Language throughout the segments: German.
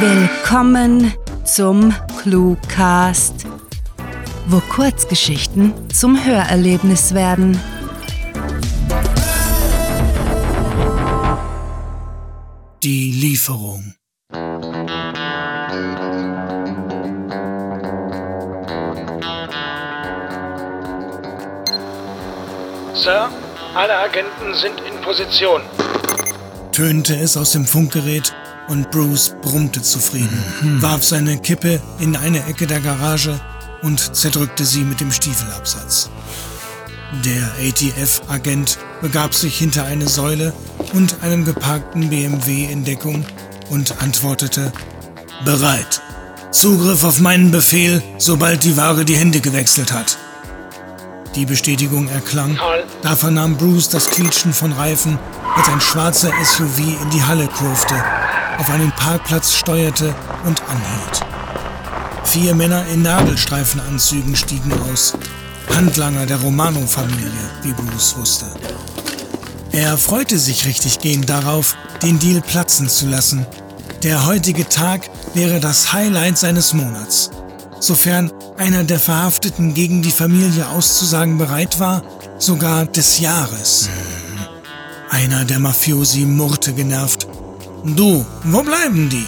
Willkommen zum Cluecast, wo Kurzgeschichten zum Hörerlebnis werden. Die Lieferung. Sir, alle Agenten sind in Position. Tönte es aus dem Funkgerät und Bruce brummte zufrieden, warf seine Kippe in eine Ecke der Garage und zerdrückte sie mit dem Stiefelabsatz. Der ATF-Agent begab sich hinter eine Säule und einem geparkten BMW in Deckung und antwortete, Bereit. Zugriff auf meinen Befehl, sobald die Ware die Hände gewechselt hat. Die Bestätigung erklang. Da vernahm Bruce das Quietschen von Reifen, als ein schwarzer SUV in die Halle kurfte, auf einen Parkplatz steuerte und anhielt. Vier Männer in Nadelstreifenanzügen stiegen aus. Handlanger der Romano-Familie, wie Bruce wusste. Er freute sich richtig gehend darauf, den Deal platzen zu lassen. Der heutige Tag wäre das Highlight seines Monats. Sofern einer der Verhafteten gegen die Familie auszusagen bereit war, sogar des Jahres. Einer der Mafiosi murrte genervt. Du, wo bleiben die?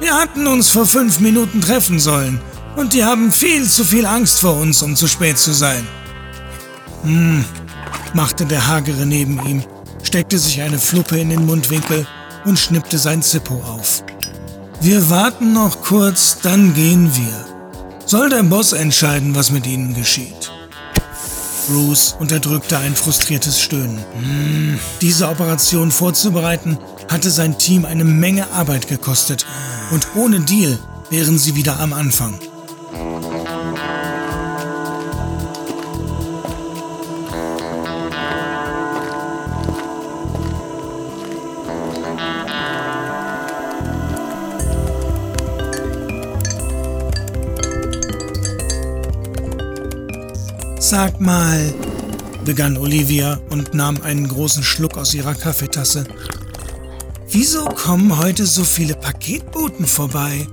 Wir hatten uns vor fünf Minuten treffen sollen und die haben viel zu viel Angst vor uns, um zu spät zu sein. Hm, machte der Hagere neben ihm, steckte sich eine Fluppe in den Mundwinkel und schnippte sein Zippo auf. Wir warten noch kurz, dann gehen wir. Soll der Boss entscheiden, was mit ihnen geschieht? Bruce unterdrückte ein frustriertes Stöhnen. Hm, diese Operation vorzubereiten, hatte sein Team eine Menge Arbeit gekostet. Und ohne Deal wären sie wieder am Anfang. Sag mal, begann Olivia und nahm einen großen Schluck aus ihrer Kaffeetasse. Wieso kommen heute so viele Paketboten vorbei?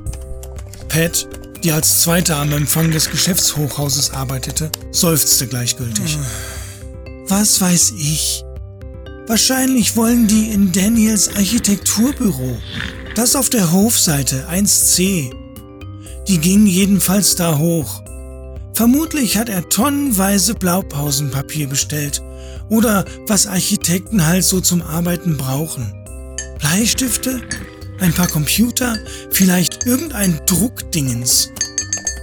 Pat, die als Zweite am Empfang des Geschäftshochhauses arbeitete, seufzte gleichgültig. Was weiß ich? Wahrscheinlich wollen die in Daniels Architekturbüro. Das auf der Hofseite 1c. Die ging jedenfalls da hoch. Vermutlich hat er tonnenweise Blaupausenpapier bestellt. Oder was Architekten halt so zum Arbeiten brauchen. Bleistifte? Ein paar Computer? Vielleicht irgendein Druckdingens?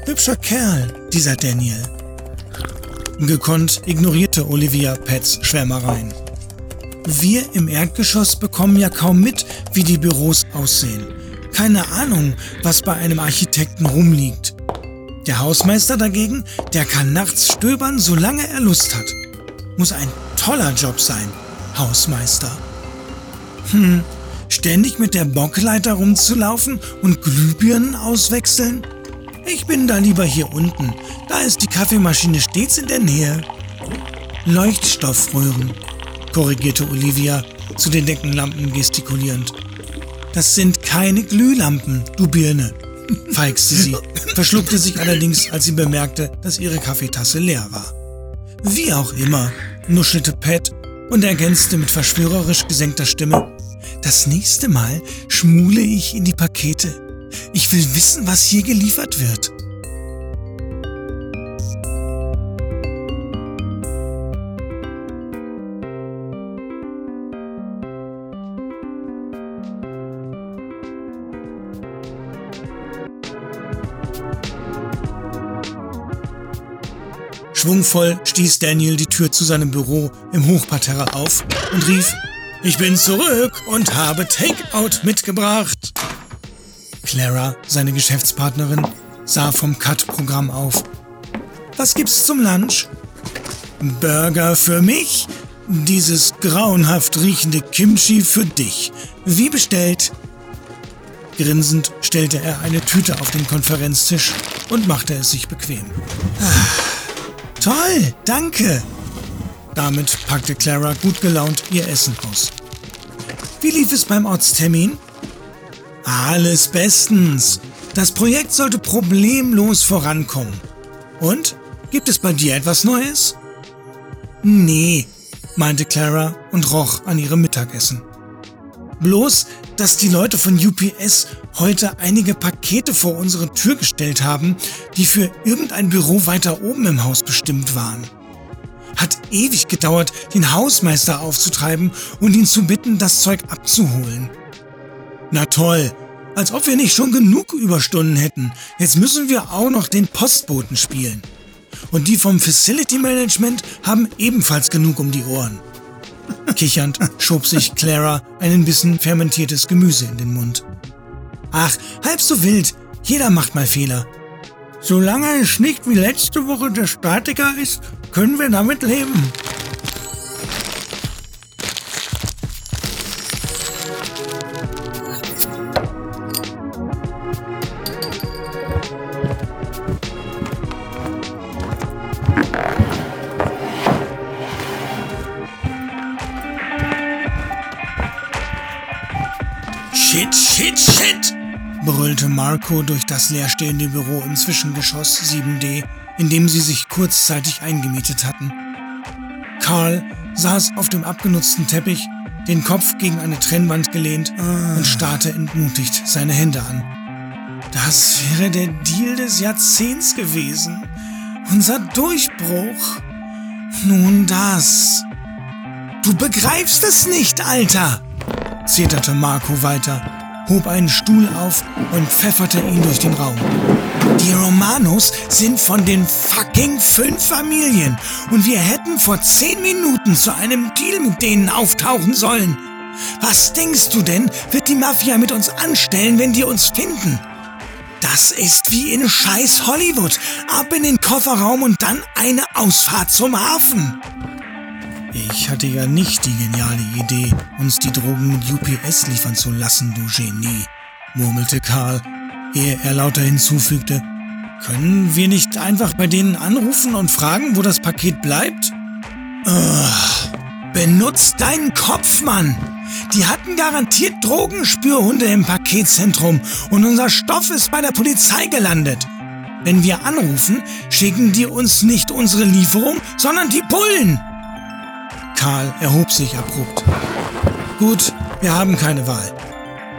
Hübscher Kerl, dieser Daniel. Gekonnt ignorierte Olivia Pets Schwärmereien. Wir im Erdgeschoss bekommen ja kaum mit, wie die Büros aussehen. Keine Ahnung, was bei einem Architekten rumliegt. Der Hausmeister dagegen, der kann nachts stöbern, solange er Lust hat. Muss ein toller Job sein, Hausmeister. Hm, ständig mit der Bockleiter rumzulaufen und Glühbirnen auswechseln? Ich bin da lieber hier unten. Da ist die Kaffeemaschine stets in der Nähe. Leuchtstoffröhren, korrigierte Olivia, zu den Deckenlampen gestikulierend. Das sind keine Glühlampen, du Birne, feixte sie, verschluckte sich allerdings, als sie bemerkte, dass ihre Kaffeetasse leer war. Wie auch immer, nuschelte Pat und ergänzte mit verschwörerisch gesenkter Stimme, das nächste Mal schmule ich in die Pakete. Ich will wissen, was hier geliefert wird. Schwungvoll stieß Daniel die Tür zu seinem Büro im Hochparterre auf und rief, ich bin zurück und habe Takeout mitgebracht. Clara, seine Geschäftspartnerin, sah vom Cut-Programm auf. Was gibt's zum Lunch? Burger für mich, dieses grauenhaft riechende Kimchi für dich. Wie bestellt? Grinsend stellte er eine Tüte auf den Konferenztisch und machte es sich bequem. Ah, toll, danke. Damit packte Clara gut gelaunt ihr Essen aus. Wie lief es beim Ortstermin? Alles bestens. Das Projekt sollte problemlos vorankommen. Und? Gibt es bei dir etwas Neues? Nee, meinte Clara und roch an ihrem Mittagessen. Bloß, dass die Leute von UPS heute einige Pakete vor unsere Tür gestellt haben, die für irgendein Büro weiter oben im Haus bestimmt waren. Hat ewig gedauert, den Hausmeister aufzutreiben und ihn zu bitten, das Zeug abzuholen. Na toll, als ob wir nicht schon genug Überstunden hätten. Jetzt müssen wir auch noch den Postboten spielen. Und die vom Facility Management haben ebenfalls genug um die Ohren. Kichernd schob sich Clara einen Bissen fermentiertes Gemüse in den Mund. Ach, halb so wild. Jeder macht mal Fehler. Solange es nicht wie letzte Woche der Statiker ist, können wir damit leben. Brüllte Marco durch das leerstehende Büro im Zwischengeschoss 7D, in dem sie sich kurzzeitig eingemietet hatten. Karl saß auf dem abgenutzten Teppich, den Kopf gegen eine Trennwand gelehnt und starrte entmutigt seine Hände an. Das wäre der Deal des Jahrzehnts gewesen. Unser Durchbruch. Nun das. Du begreifst es nicht, Alter! zeterte Marco weiter, hob einen Stuhl auf und pfefferte ihn durch den Raum. Die Romanos sind von den fucking fünf Familien und wir hätten vor zehn Minuten zu einem Deal mit denen auftauchen sollen. Was denkst du denn, wird die Mafia mit uns anstellen, wenn die uns finden? Das ist wie in scheiß Hollywood. Ab in den Kofferraum und dann eine Ausfahrt zum Hafen. Ich hatte ja nicht die geniale Idee, uns die Drogen mit UPS liefern zu lassen, du Genie, murmelte Karl, ehe er lauter hinzufügte. Können wir nicht einfach bei denen anrufen und fragen, wo das Paket bleibt? Ugh, benutz deinen Kopf, Mann! Die hatten garantiert Drogenspürhunde im Paketzentrum und unser Stoff ist bei der Polizei gelandet. Wenn wir anrufen, schicken die uns nicht unsere Lieferung, sondern die Bullen. Karl erhob sich abrupt. Gut, wir haben keine Wahl.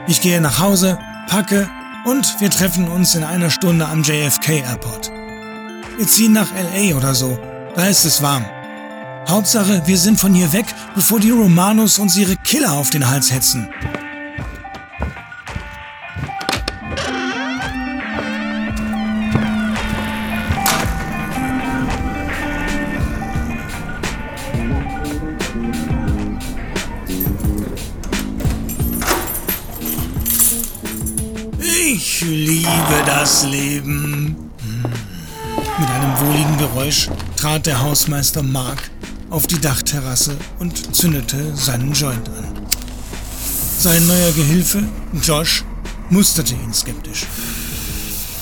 Ich gehe nach Hause, packe und wir treffen uns in einer Stunde am JFK Airport. Wir ziehen nach LA oder so. Da ist es warm. Hauptsache, wir sind von hier weg, bevor die Romanos uns ihre Killer auf den Hals hetzen. Geräusch trat der Hausmeister Mark auf die Dachterrasse und zündete seinen Joint an. Sein neuer Gehilfe, Josh, musterte ihn skeptisch.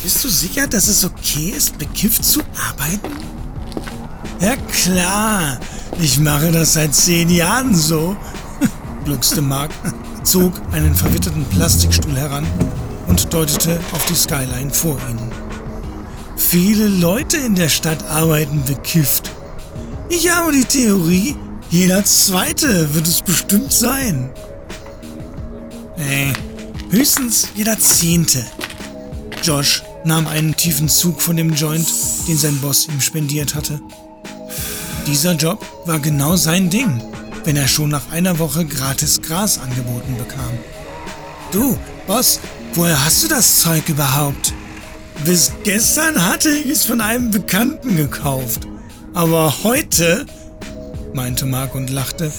Bist du sicher, dass es okay ist, bekifft zu arbeiten? Ja klar, ich mache das seit zehn Jahren so, gluckste Mark, zog einen verwitterten Plastikstuhl heran und deutete auf die Skyline vor ihnen. Viele Leute in der Stadt arbeiten bekifft. Ich habe die Theorie, jeder Zweite wird es bestimmt sein. Nee, höchstens jeder Zehnte. Josh nahm einen tiefen Zug von dem Joint, den sein Boss ihm spendiert hatte. Dieser Job war genau sein Ding, wenn er schon nach einer Woche gratis Gras angeboten bekam. Du, Boss, woher hast du das Zeug überhaupt? Bis gestern hatte ich es von einem Bekannten gekauft. Aber heute, meinte Mark und lachte,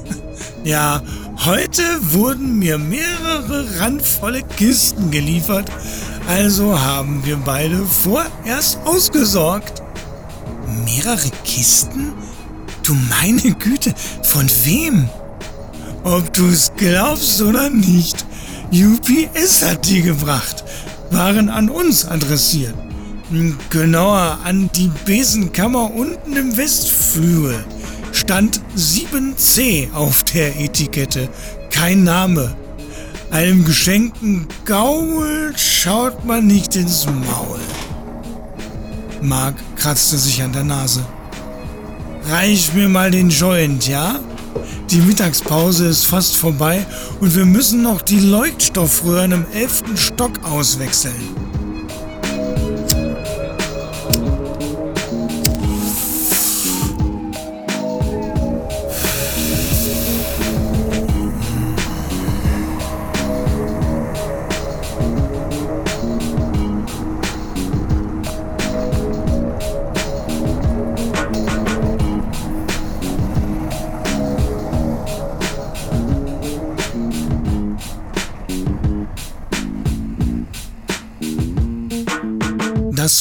ja, heute wurden mir mehrere randvolle Kisten geliefert, also haben wir beide vorerst ausgesorgt. Mehrere Kisten? Du meine Güte, von wem? Ob du es glaubst oder nicht, UPS hat die gebracht, waren an uns adressiert. Genauer an die Besenkammer unten im Westflügel stand 7C auf der Etikette. kein Name. Einem geschenkten Gaul schaut man nicht ins Maul. Mark kratzte sich an der Nase. Reich mir mal den Joint, ja? Die Mittagspause ist fast vorbei und wir müssen noch die Leuchtstoffröhren im elften Stock auswechseln.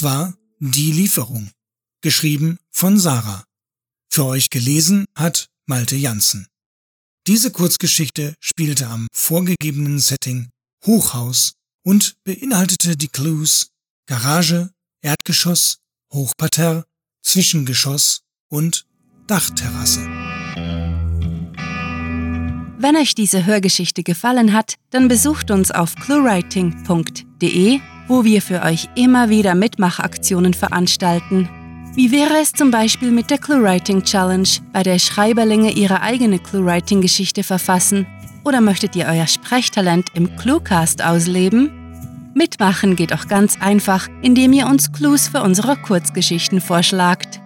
Das Die Lieferung, geschrieben von Sarah. Für euch gelesen hat Malte Janssen. Diese Kurzgeschichte spielte am vorgegebenen Setting Hochhaus und beinhaltete die Clues Garage, Erdgeschoss, Hochparterre, Zwischengeschoss und Dachterrasse. Wenn euch diese Hörgeschichte gefallen hat, dann besucht uns auf cluewriting.de wo wir für euch immer wieder Mitmachaktionen veranstalten. Wie wäre es zum Beispiel mit der ClueWriting Challenge, bei der Schreiberlinge ihre eigene ClueWriting-Geschichte verfassen? Oder möchtet ihr euer Sprechtalent im Cluecast ausleben? Mitmachen geht auch ganz einfach, indem ihr uns Clues für unsere Kurzgeschichten vorschlagt.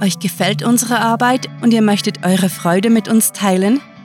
Euch gefällt unsere Arbeit und ihr möchtet eure Freude mit uns teilen?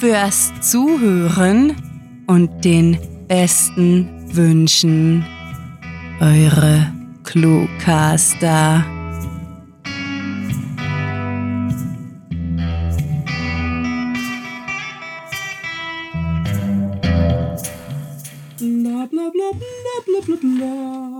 fürs Zuhören und den besten Wünschen. Eure Cluecaster. Bla bla bla bla bla bla.